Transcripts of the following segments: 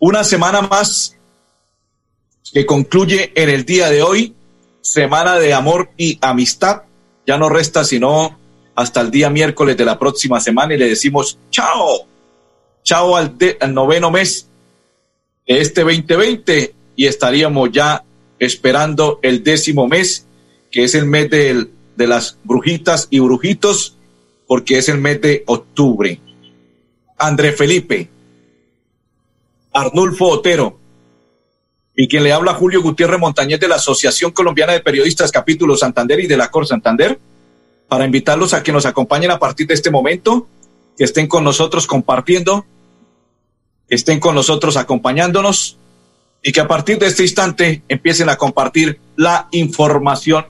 Una semana más que concluye en el día de hoy. Semana de amor y amistad. Ya no resta sino hasta el día miércoles de la próxima semana y le decimos chao. Chao al, noveno mes de este 2020 y estaríamos ya esperando el décimo mes que es el mes de las brujitas y brujitos, porque es el mes de octubre. André Felipe, Arnulfo Otero, y quien le habla Julio Gutiérrez Montañez de la Asociación Colombiana de Periodistas Capítulo Santander y de la Cor Santander, para invitarlos a que nos acompañen a partir de este momento, que estén con nosotros compartiendo, que estén con nosotros acompañándonos y que a partir de este instante empiecen a compartir la información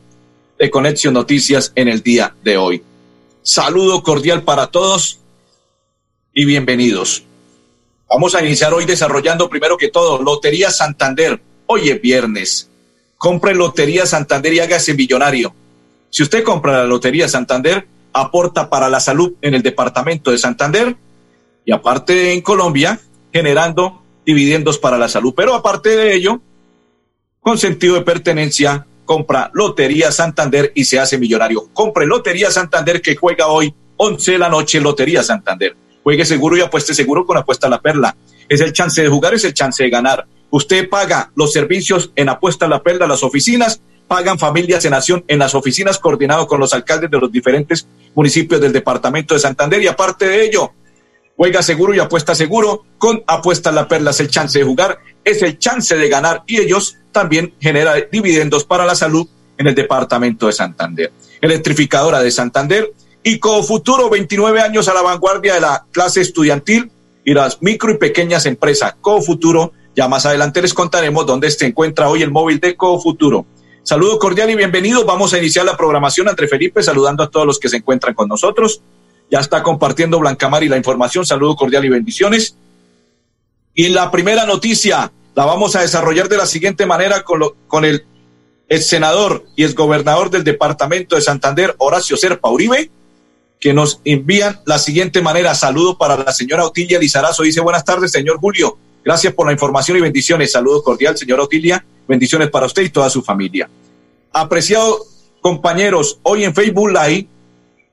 de Conexión Noticias en el día de hoy. Saludo cordial para todos y bienvenidos. Vamos a iniciar hoy desarrollando primero que todo Lotería Santander. Hoy es viernes. Compre Lotería Santander y hágase millonario. Si usted compra la Lotería Santander, aporta para la salud en el departamento de Santander y aparte en Colombia, generando dividendos para la salud. Pero aparte de ello, con sentido de pertenencia compra Lotería Santander y se hace millonario. Compre Lotería Santander que juega hoy 11 de la noche Lotería Santander. Juegue seguro y apueste seguro con Apuesta La Perla. Es el chance de jugar, es el chance de ganar. Usted paga los servicios en Apuesta La Perla, las oficinas, pagan familias en acción en las oficinas coordinado con los alcaldes de los diferentes municipios del departamento de Santander y aparte de ello, juega seguro y apuesta seguro con Apuesta La Perla. Es el chance de jugar, es el chance de ganar y ellos también genera dividendos para la salud en el departamento de Santander. Electrificadora de Santander y Cofuturo, 29 años a la vanguardia de la clase estudiantil y las micro y pequeñas empresas. Cofuturo, ya más adelante les contaremos dónde se encuentra hoy el móvil de Cofuturo. Saludo cordial y bienvenido. Vamos a iniciar la programación entre Felipe, saludando a todos los que se encuentran con nosotros. Ya está compartiendo Blancamar y la información. Saludo cordial y bendiciones. Y la primera noticia, la vamos a desarrollar de la siguiente manera con, lo, con el ex senador y ex gobernador del departamento de Santander, Horacio Serpa Uribe, que nos envían la siguiente manera. Saludo para la señora Otilia Lizarazo. Dice, buenas tardes, señor Julio. Gracias por la información y bendiciones. Saludo cordial, señora Otilia. Bendiciones para usted y toda su familia. Apreciado compañeros, hoy en Facebook Live,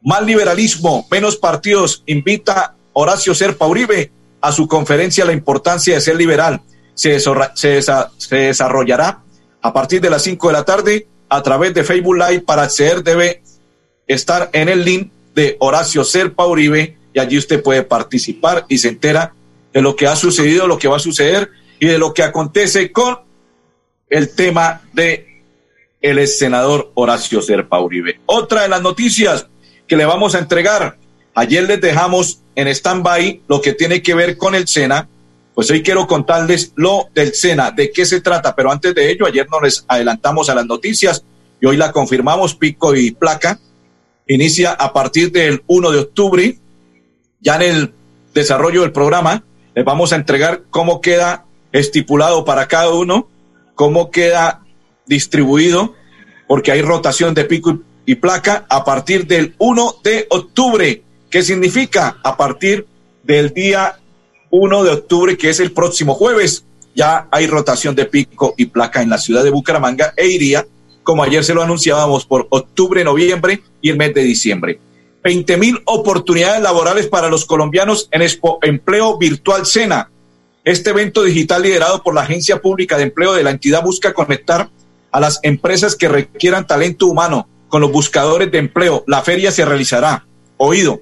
más liberalismo, menos partidos, invita Horacio Serpa Uribe a su conferencia La importancia de ser liberal se, se, se desarrollará a partir de las 5 de la tarde a través de Facebook Live. Para acceder debe estar en el link de Horacio Serpa Uribe y allí usted puede participar y se entera de lo que ha sucedido, lo que va a suceder y de lo que acontece con el tema de el senador Horacio Serpa Uribe. Otra de las noticias que le vamos a entregar. Ayer les dejamos en stand-by lo que tiene que ver con el SENA pues hoy quiero contarles lo del SENA, de qué se trata, pero antes de ello, ayer nos les adelantamos a las noticias y hoy la confirmamos, pico y placa. Inicia a partir del 1 de octubre, ya en el desarrollo del programa, les vamos a entregar cómo queda estipulado para cada uno, cómo queda distribuido, porque hay rotación de pico y placa a partir del 1 de octubre. ¿Qué significa? A partir del día 1 de octubre, que es el próximo jueves. Ya hay rotación de pico y placa en la ciudad de Bucaramanga e iría, como ayer se lo anunciábamos, por octubre, noviembre y el mes de diciembre. 20 mil oportunidades laborales para los colombianos en Expo Empleo Virtual Sena. Este evento digital liderado por la Agencia Pública de Empleo de la entidad busca conectar a las empresas que requieran talento humano con los buscadores de empleo. La feria se realizará, oído,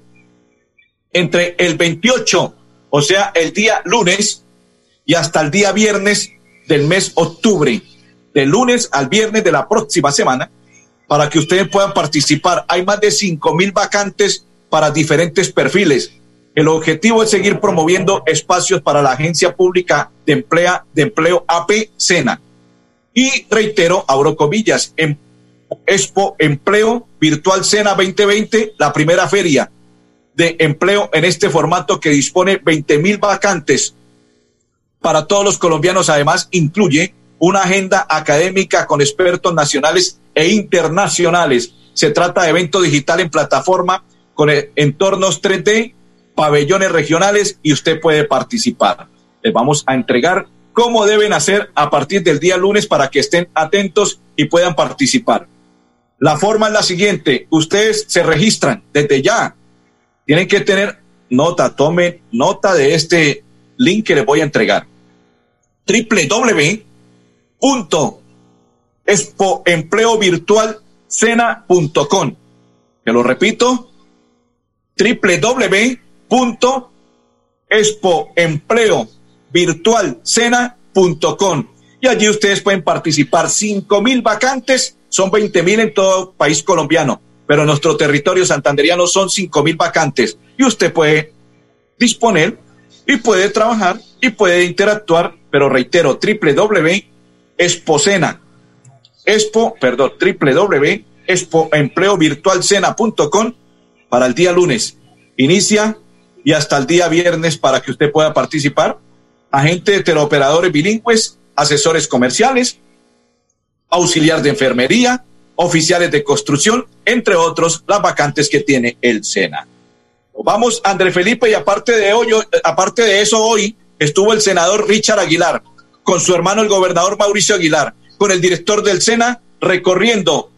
entre el 28 o sea, el día lunes y hasta el día viernes del mes octubre, de lunes al viernes de la próxima semana, para que ustedes puedan participar. Hay más de cinco mil vacantes para diferentes perfiles. El objetivo es seguir promoviendo espacios para la Agencia Pública de, Emplea, de Empleo AP Sena. Y reitero, abro comillas, en Expo Empleo Virtual Sena 2020, la primera feria de empleo en este formato que dispone 20 mil vacantes para todos los colombianos. Además, incluye una agenda académica con expertos nacionales e internacionales. Se trata de evento digital en plataforma con entornos 3D, pabellones regionales y usted puede participar. Les vamos a entregar cómo deben hacer a partir del día lunes para que estén atentos y puedan participar. La forma es la siguiente, ustedes se registran desde ya. Tienen que tener nota, tomen nota de este link que les voy a entregar. www.expoempleovirtualcena.com. Te lo repito, www.expoempleovirtualcena.com. Y allí ustedes pueden participar. Cinco mil vacantes, son 20 mil en todo país colombiano, pero en nuestro territorio santanderiano son cinco mil vacantes. Y usted puede disponer y puede trabajar y puede interactuar, pero reitero, www.exposena, expo, perdón, www.expoempleovirtualcena.com para el día lunes. Inicia y hasta el día viernes para que usted pueda participar. Agente teleoperadores bilingües, asesores comerciales, auxiliar de enfermería, oficiales de construcción, entre otros, las vacantes que tiene el SENA. Vamos, André Felipe, y aparte de, hoy, aparte de eso, hoy estuvo el senador Richard Aguilar con su hermano el gobernador Mauricio Aguilar, con el director del SENA, recorriendo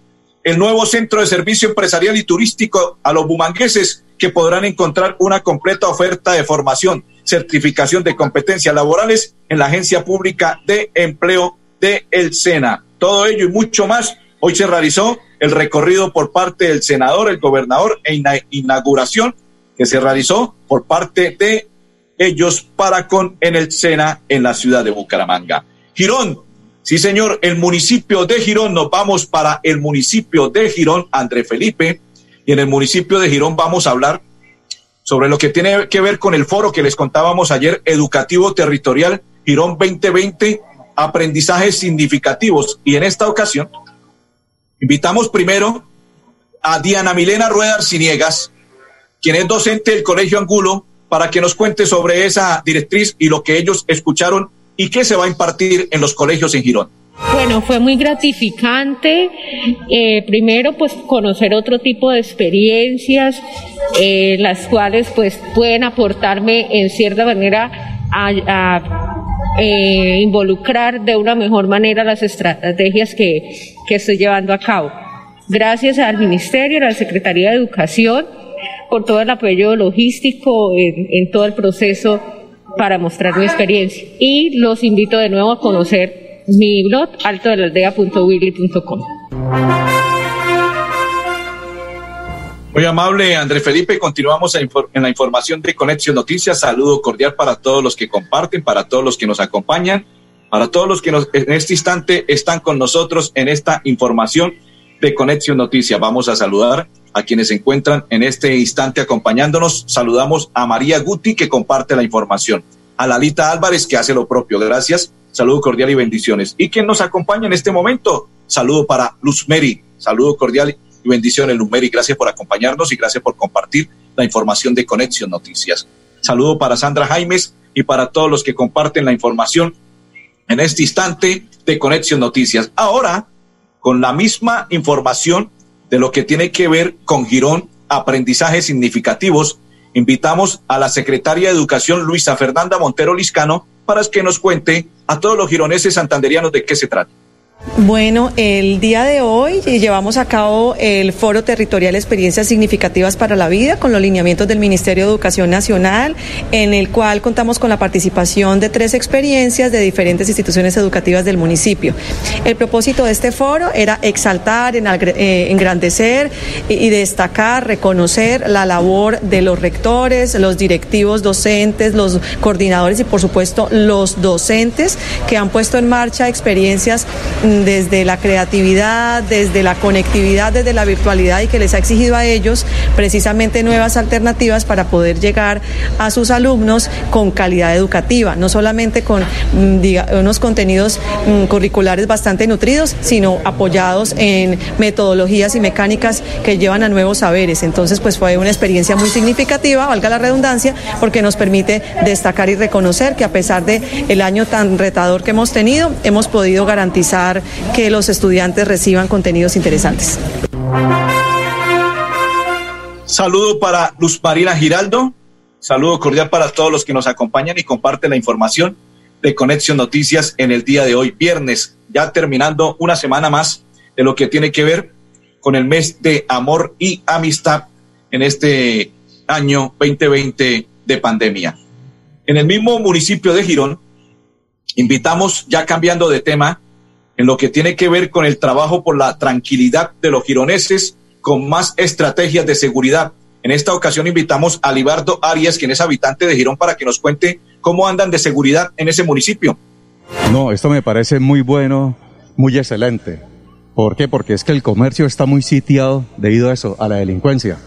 el nuevo centro de servicio empresarial y turístico a los bumangueses que podrán encontrar una completa oferta de formación, certificación de competencias laborales en la Agencia Pública de Empleo de El Sena. Todo ello y mucho más. Hoy se realizó el recorrido por parte del senador, el gobernador e inauguración que se realizó por parte de ellos para con en el Sena en la ciudad de Bucaramanga. Girón, Sí, señor, el municipio de Girón, nos vamos para el municipio de Girón, André Felipe, y en el municipio de Girón vamos a hablar sobre lo que tiene que ver con el foro que les contábamos ayer, Educativo Territorial Girón 2020, aprendizajes significativos. Y en esta ocasión, invitamos primero a Diana Milena Rueda Arciniegas, quien es docente del Colegio Angulo, para que nos cuente sobre esa directriz y lo que ellos escucharon y qué se va a impartir en los colegios en Girón. Bueno, fue muy gratificante. Eh, primero, pues conocer otro tipo de experiencias, eh, las cuales pues pueden aportarme en cierta manera a, eh, involucrar de una mejor manera las estrategias que, que estoy llevando a cabo. Gracias al Ministerio, a la Secretaría de Educación, por todo el apoyo logístico en, en todo el proceso para mostrar mi experiencia. Y los invito de nuevo a conocer mi blog altodelandea.willy.com. Muy amable André Felipe, continuamos en la información de Conexión Noticias. Saludo cordial para todos los que comparten, para todos los que nos acompañan, para todos los que nos, en este instante están con nosotros en esta información de Conexión Noticias. Vamos a saludar a quienes se encuentran en este instante acompañándonos. Saludamos a María Guti, que comparte la información, a Lalita Álvarez, que hace lo propio. Gracias. Saludo cordial y bendiciones. Y quien nos acompaña en este momento, saludo para Luz Mary. Saludo cordial y bendiciones, Luz Mary. Gracias por acompañarnos y gracias por compartir la información de Conexión Noticias. Saludo para Sandra Jaimes y para todos los que comparten la información en este instante de Conexión Noticias. Ahora, con la misma información de lo que tiene que ver con Girón, aprendizajes significativos, invitamos a la secretaria de Educación, Luisa Fernanda Montero Liscano, para que nos cuente a todos los gironeses santanderianos de qué se trata. Bueno, el día de hoy llevamos a cabo el Foro Territorial Experiencias Significativas para la Vida con los lineamientos del Ministerio de Educación Nacional, en el cual contamos con la participación de tres experiencias de diferentes instituciones educativas del municipio. El propósito de este foro era exaltar, eh, engrandecer y destacar, reconocer la labor de los rectores, los directivos docentes, los coordinadores y por supuesto los docentes que han puesto en marcha experiencias desde la creatividad, desde la conectividad, desde la virtualidad y que les ha exigido a ellos precisamente nuevas alternativas para poder llegar a sus alumnos con calidad educativa, no solamente con mm, unos contenidos mm, curriculares bastante nutridos, sino apoyados en metodologías y mecánicas que llevan a nuevos saberes. Entonces, pues fue una experiencia muy significativa, valga la redundancia, porque nos permite destacar y reconocer que a pesar de el año tan retador que hemos tenido, hemos podido garantizar que los estudiantes reciban contenidos interesantes. Saludo para Luz Marina Giraldo. Saludo cordial para todos los que nos acompañan y comparten la información de Conexión Noticias en el día de hoy, viernes, ya terminando una semana más de lo que tiene que ver con el mes de amor y amistad en este año 2020 de pandemia. En el mismo municipio de Girón, invitamos, ya cambiando de tema, en lo que tiene que ver con el trabajo por la tranquilidad de los gironeses con más estrategias de seguridad. En esta ocasión invitamos a Libardo Arias, quien es habitante de Girón, para que nos cuente cómo andan de seguridad en ese municipio. No, esto me parece muy bueno, muy excelente. ¿Por qué? Porque es que el comercio está muy sitiado debido a eso, a la delincuencia.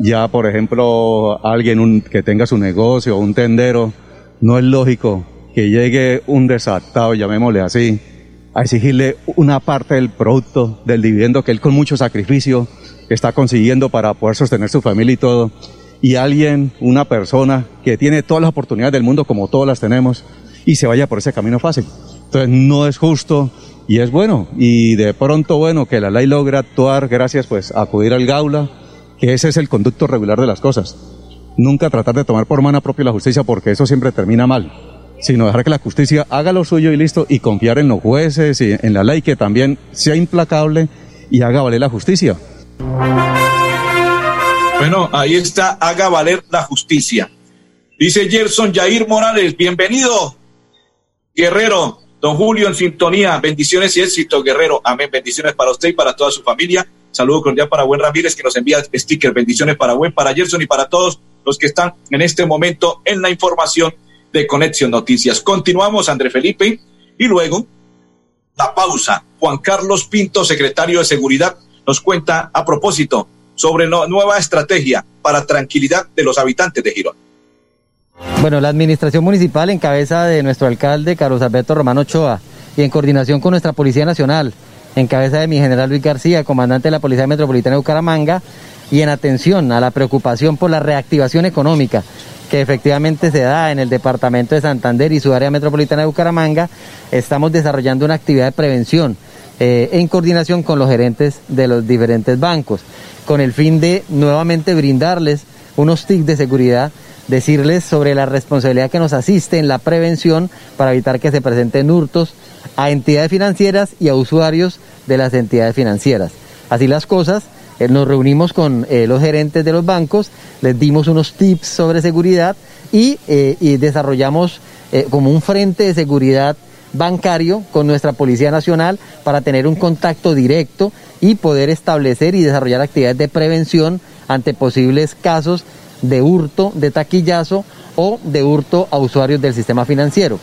Ya, por ejemplo, alguien que tenga su negocio, un tendero, no es lógico que llegue un desatado, llamémosle así, a exigirle una parte del producto, del dividendo que él con mucho sacrificio está consiguiendo para poder sostener su familia y todo, y alguien, una persona que tiene todas las oportunidades del mundo como todas las tenemos, y se vaya por ese camino fácil. Entonces no es justo y es bueno, y de pronto bueno que la ley logra actuar gracias pues a acudir al gaula, que ese es el conducto regular de las cosas. Nunca tratar de tomar por mano propia la justicia porque eso siempre termina mal sino dejar que la justicia haga lo suyo y listo, y confiar en los jueces y en la ley que también sea implacable y haga valer la justicia. Bueno, ahí está, haga valer la justicia. Dice Gerson Jair Morales, bienvenido, Guerrero, don Julio en sintonía, bendiciones y éxito, Guerrero, amén, bendiciones para usted y para toda su familia. Saludo cordial para Buen Ramírez que nos envía sticker, bendiciones para Buen, para Gerson y para todos los que están en este momento en la información de Conexión Noticias. Continuamos, André Felipe, y luego la pausa. Juan Carlos Pinto, secretario de Seguridad, nos cuenta a propósito sobre nueva estrategia para tranquilidad de los habitantes de Girón. Bueno, la administración municipal en cabeza de nuestro alcalde Carlos Alberto Romano Ochoa y en coordinación con nuestra Policía Nacional, en cabeza de mi general Luis García, comandante de la Policía Metropolitana de Bucaramanga, y en atención a la preocupación por la reactivación económica que efectivamente se da en el departamento de Santander y su área metropolitana de Bucaramanga, estamos desarrollando una actividad de prevención eh, en coordinación con los gerentes de los diferentes bancos, con el fin de nuevamente brindarles unos tips de seguridad, decirles sobre la responsabilidad que nos asiste en la prevención para evitar que se presenten hurtos a entidades financieras y a usuarios de las entidades financieras. Así las cosas, eh, nos reunimos con eh, los gerentes de los bancos, les dimos unos tips sobre seguridad y, eh, desarrollamos como un frente de seguridad bancario con nuestra Policía Nacional para tener un contacto directo y poder establecer y desarrollar actividades de prevención ante posibles casos de hurto, de taquillazo o de hurto a usuarios del sistema financiero.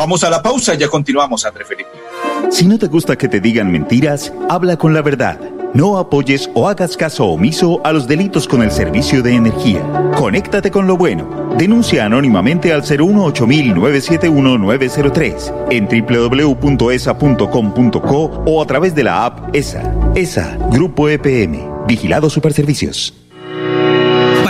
Vamos a la pausa y ya continuamos, André Felipe. Si no te gusta que te digan mentiras, habla con la verdad. No apoyes o hagas caso omiso a los delitos con el servicio de energía. Conéctate con lo bueno. Denuncia anónimamente al 018 903 en www.esa.com.co o a través de la app ESA. ESA, Grupo EPM. Vigilado Superservicios.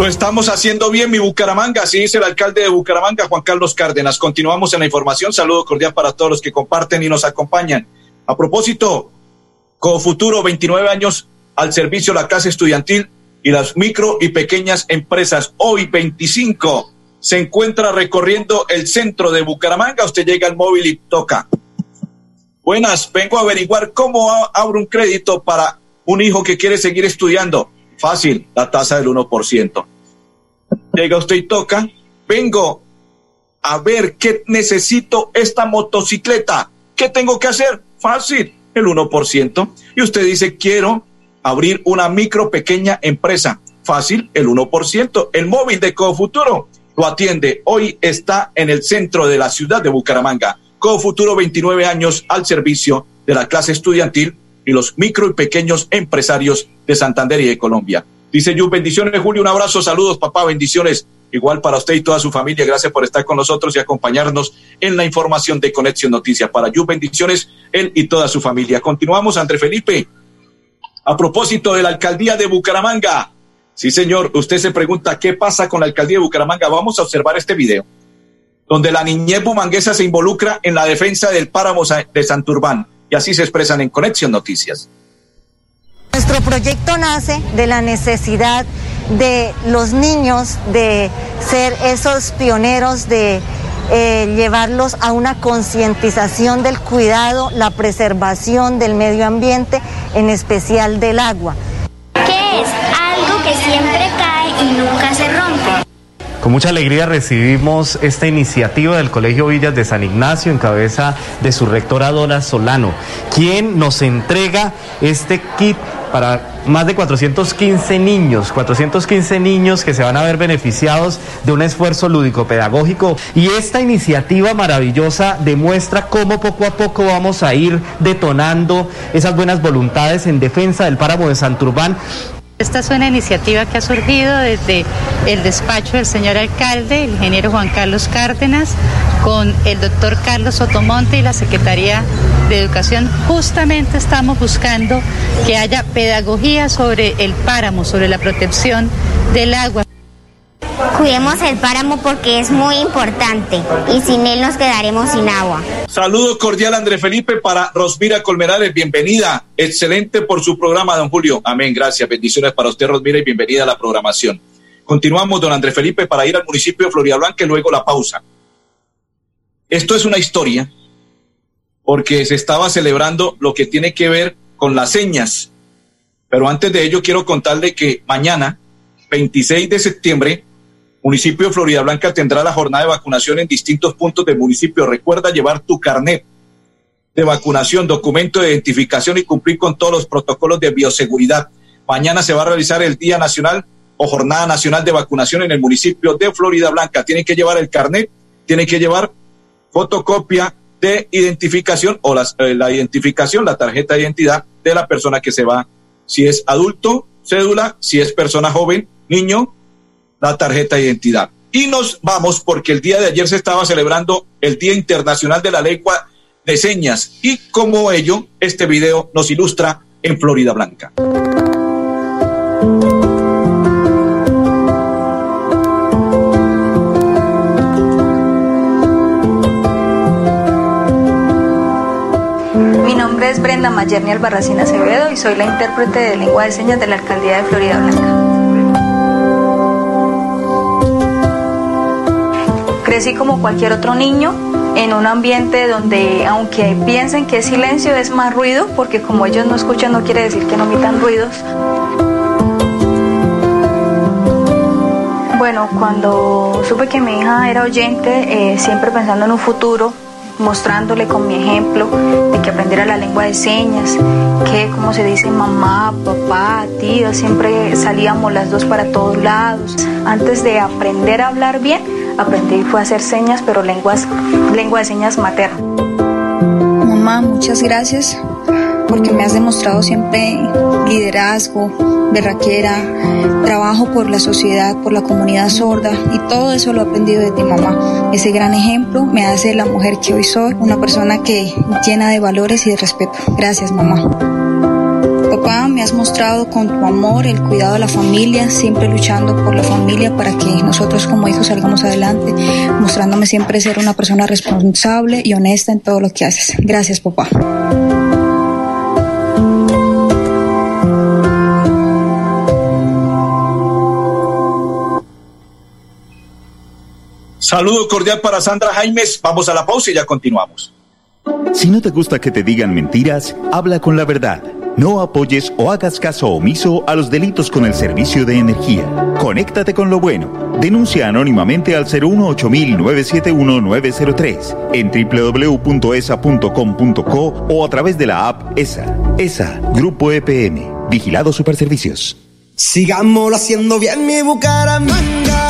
Lo estamos haciendo bien, mi Bucaramanga, así dice el alcalde de Bucaramanga, Juan Carlos Cárdenas. Continuamos en la información. Saludo cordial para todos los que comparten y nos acompañan. A propósito, Futuro, 29 años al servicio de la clase estudiantil y las micro y pequeñas empresas. Hoy, 25, se encuentra recorriendo el centro de Bucaramanga. Usted llega al móvil y toca. Buenas, vengo a averiguar cómo abro un crédito para un hijo que quiere seguir estudiando. Fácil, la tasa del 1%. Llega usted y toca, vengo a ver qué necesito esta motocicleta. ¿Qué tengo que hacer? Fácil, el 1%. Y usted dice, quiero abrir una micro pequeña empresa. Fácil, el 1%. El móvil de Cofuturo lo atiende. Hoy está en el centro de la ciudad de Bucaramanga. Cofuturo, 29 años al servicio de la clase estudiantil y los micro y pequeños empresarios de Santander y de Colombia. Dice Yu, bendiciones Julio, un abrazo, saludos papá, bendiciones. Igual para usted y toda su familia, gracias por estar con nosotros y acompañarnos en la información de Conexión Noticias. Para Yu, bendiciones, él y toda su familia. Continuamos, André Felipe. A propósito de la alcaldía de Bucaramanga. Sí, señor, usted se pregunta qué pasa con la alcaldía de Bucaramanga. Vamos a observar este video, donde la niñez bumanguesa se involucra en la defensa del páramo de Santurbán y así se expresan en Conexión Noticias. Nuestro proyecto nace de la necesidad de los niños de ser esos pioneros de eh, llevarlos a una concientización del cuidado, la preservación del medio ambiente, en especial del agua. ¿Qué es? Algo que siempre cae y nunca se rompe. Mucha alegría recibimos esta iniciativa del Colegio Villas de San Ignacio en cabeza de su rectora Dora Solano, quien nos entrega este kit para más de 415 niños, 415 niños que se van a ver beneficiados de un esfuerzo lúdico-pedagógico. Y esta iniciativa maravillosa demuestra cómo poco a poco vamos a ir detonando esas buenas voluntades en defensa del páramo de Santurbán esta es una iniciativa que ha surgido desde el despacho del señor alcalde, el ingeniero Juan Carlos Cárdenas, con el doctor Carlos Sotomonte y la Secretaría de Educación. Justamente estamos buscando que haya pedagogía sobre el páramo, sobre la protección del agua. Cuidemos el páramo porque es muy importante y sin él nos quedaremos sin agua. Saludo cordial André Felipe para Rosmira Colmenares, bienvenida. Excelente por su programa, don Julio. Amén, gracias. Bendiciones para usted, Rosmira, y bienvenida a la programación. Continuamos, don André Felipe, para ir al municipio de Florida Blanca y luego la pausa. Esto es una historia porque se estaba celebrando lo que tiene que ver con las señas. Pero antes de ello, quiero contarle que mañana, 26 de septiembre, Municipio de Florida Blanca tendrá la jornada de vacunación en distintos puntos del municipio. Recuerda llevar tu carnet de vacunación, documento de identificación y cumplir con todos los protocolos de bioseguridad. Mañana se va a realizar el Día Nacional o Jornada Nacional de Vacunación en el municipio de Florida Blanca. Tienen que llevar el carnet, tienen que llevar fotocopia de identificación o eh, la identificación, la tarjeta de identidad de la persona que se va. Si es adulto, cédula, si es persona joven, niño, la tarjeta de identidad. Y nos vamos porque el día de ayer se estaba celebrando el Día Internacional de la Lengua de Señas y como ello, este video nos ilustra en Florida Blanca. Mi nombre es Brenda Mayerni Albarracín Acevedo y soy la intérprete de lengua de señas de la Alcaldía de Florida Blanca. Crecí como cualquier otro niño en un ambiente donde aunque piensen que es silencio es más ruido, porque como ellos no escuchan no quiere decir que no emitan ruidos. Bueno, cuando supe que mi hija era oyente, eh, siempre pensando en un futuro, mostrándole con mi ejemplo de que aprendiera la lengua de señas, que como se dice mamá, papá, tía, siempre salíamos las dos para todos lados. Antes de aprender a hablar bien, aprendí fue a hacer señas, pero lenguas, lengua de señas materna. Mamá, muchas gracias porque me has demostrado siempre liderazgo, berraquera, trabajo por la sociedad, por la comunidad sorda y todo eso lo he aprendido de ti mamá. Ese gran ejemplo me hace la mujer que hoy soy, una persona que llena de valores y de respeto. Gracias mamá. Papá, me has mostrado con tu amor el cuidado de la familia, siempre luchando por la familia para que nosotros como hijos salgamos adelante, mostrándome siempre ser una persona responsable y honesta en todo lo que haces. Gracias, papá. Saludo cordial para Sandra Jaimes. Vamos a la pausa y ya continuamos. Si no te gusta que te digan mentiras, habla con la verdad. No apoyes o hagas caso omiso a los delitos con el servicio de energía. Conéctate con lo bueno. Denuncia anónimamente al 018-971-903 en www.esa.com.co o a través de la app ESA. ESA, Grupo EPM. Vigilado Superservicios. Sigámoslo haciendo bien mi Bucaramanga.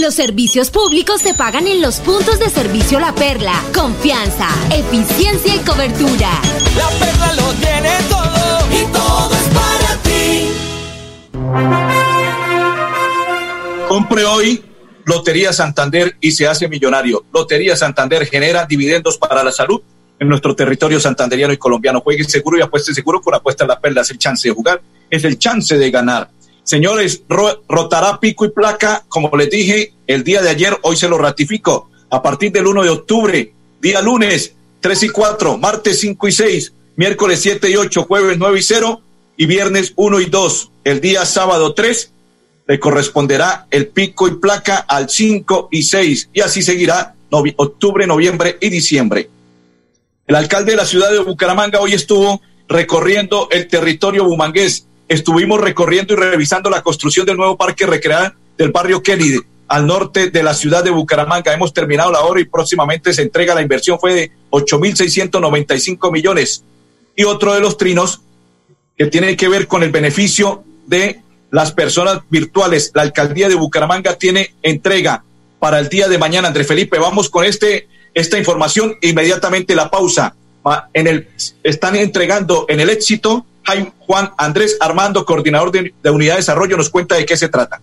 Los servicios públicos se pagan en los puntos de servicio La Perla. Confianza, eficiencia y cobertura. La Perla lo tiene todo y todo es para ti. Compre hoy Lotería Santander y se hace millonario. Lotería Santander genera dividendos para la salud en nuestro territorio santanderiano y colombiano. Juegue seguro y apueste seguro con apuesta a la perla. Es el chance de jugar, es el chance de ganar. Señores, rotará pico y placa, como les dije el día de ayer, hoy se lo ratifico, a partir del 1 de octubre, día lunes 3 y 4, martes 5 y 6, miércoles 7 y 8, jueves 9 y 0 y viernes 1 y 2. El día sábado 3 le corresponderá el pico y placa al 5 y 6 y así seguirá octubre, noviembre y diciembre. El alcalde de la ciudad de Bucaramanga hoy estuvo recorriendo el territorio bumangués estuvimos recorriendo y revisando la construcción del nuevo parque recreado del barrio Kennedy al norte de la ciudad de Bucaramanga. Hemos terminado la obra y próximamente se entrega la inversión fue de 8.695 millones. Y otro de los trinos que tiene que ver con el beneficio de las personas virtuales. La alcaldía de Bucaramanga tiene entrega para el día de mañana. André Felipe, vamos con este esta información inmediatamente la pausa. En el están entregando en el éxito Juan Andrés Armando, coordinador de, de Unidad de Desarrollo, nos cuenta de qué se trata.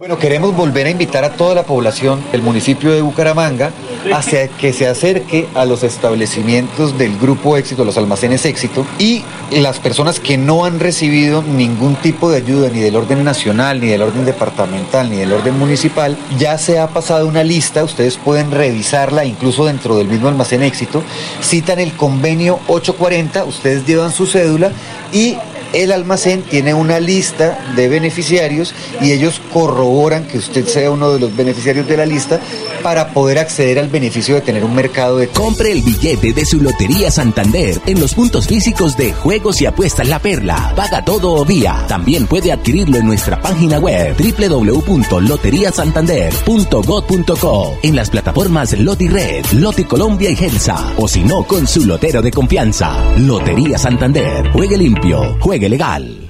Bueno, queremos volver a invitar a toda la población del municipio de Bucaramanga hacia que se acerque a los establecimientos del Grupo Éxito, los almacenes Éxito, y las personas que no han recibido ningún tipo de ayuda, ni del orden nacional, ni del orden departamental, ni del orden municipal, ya se ha pasado una lista, ustedes pueden revisarla incluso dentro del mismo almacén Éxito, citan el convenio 840, ustedes llevan su cédula y el almacén tiene una lista de beneficiarios y ellos corroboran que usted sea uno de los beneficiarios de la lista para poder acceder al beneficio de tener un mercado de... Compre el billete de su Lotería Santander en los puntos físicos de Juegos y Apuestas La Perla. Paga todo o vía. También puede adquirirlo en nuestra página web www.loteriasantander.gov.co en las plataformas Loti Red, Loti Colombia y Gelsa o si no con su lotero de confianza. Lotería Santander. Juegue limpio, juegue legal.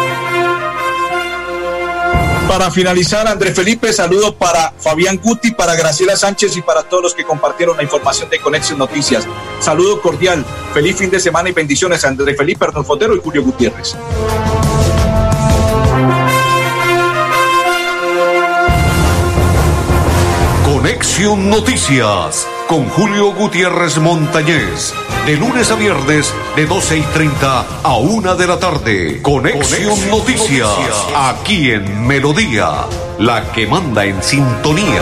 Para finalizar, André Felipe, saludo para Fabián Guti, para Graciela Sánchez y para todos los que compartieron la información de Conexión Noticias. Saludo cordial, feliz fin de semana y bendiciones a André Felipe Fotero y Julio Gutiérrez. Conexión Noticias con Julio Gutiérrez Montañez. De lunes a viernes, de 12 y 30 a 1 de la tarde. Conexión, Noticias, aquí en Melodía, la que manda en sintonía.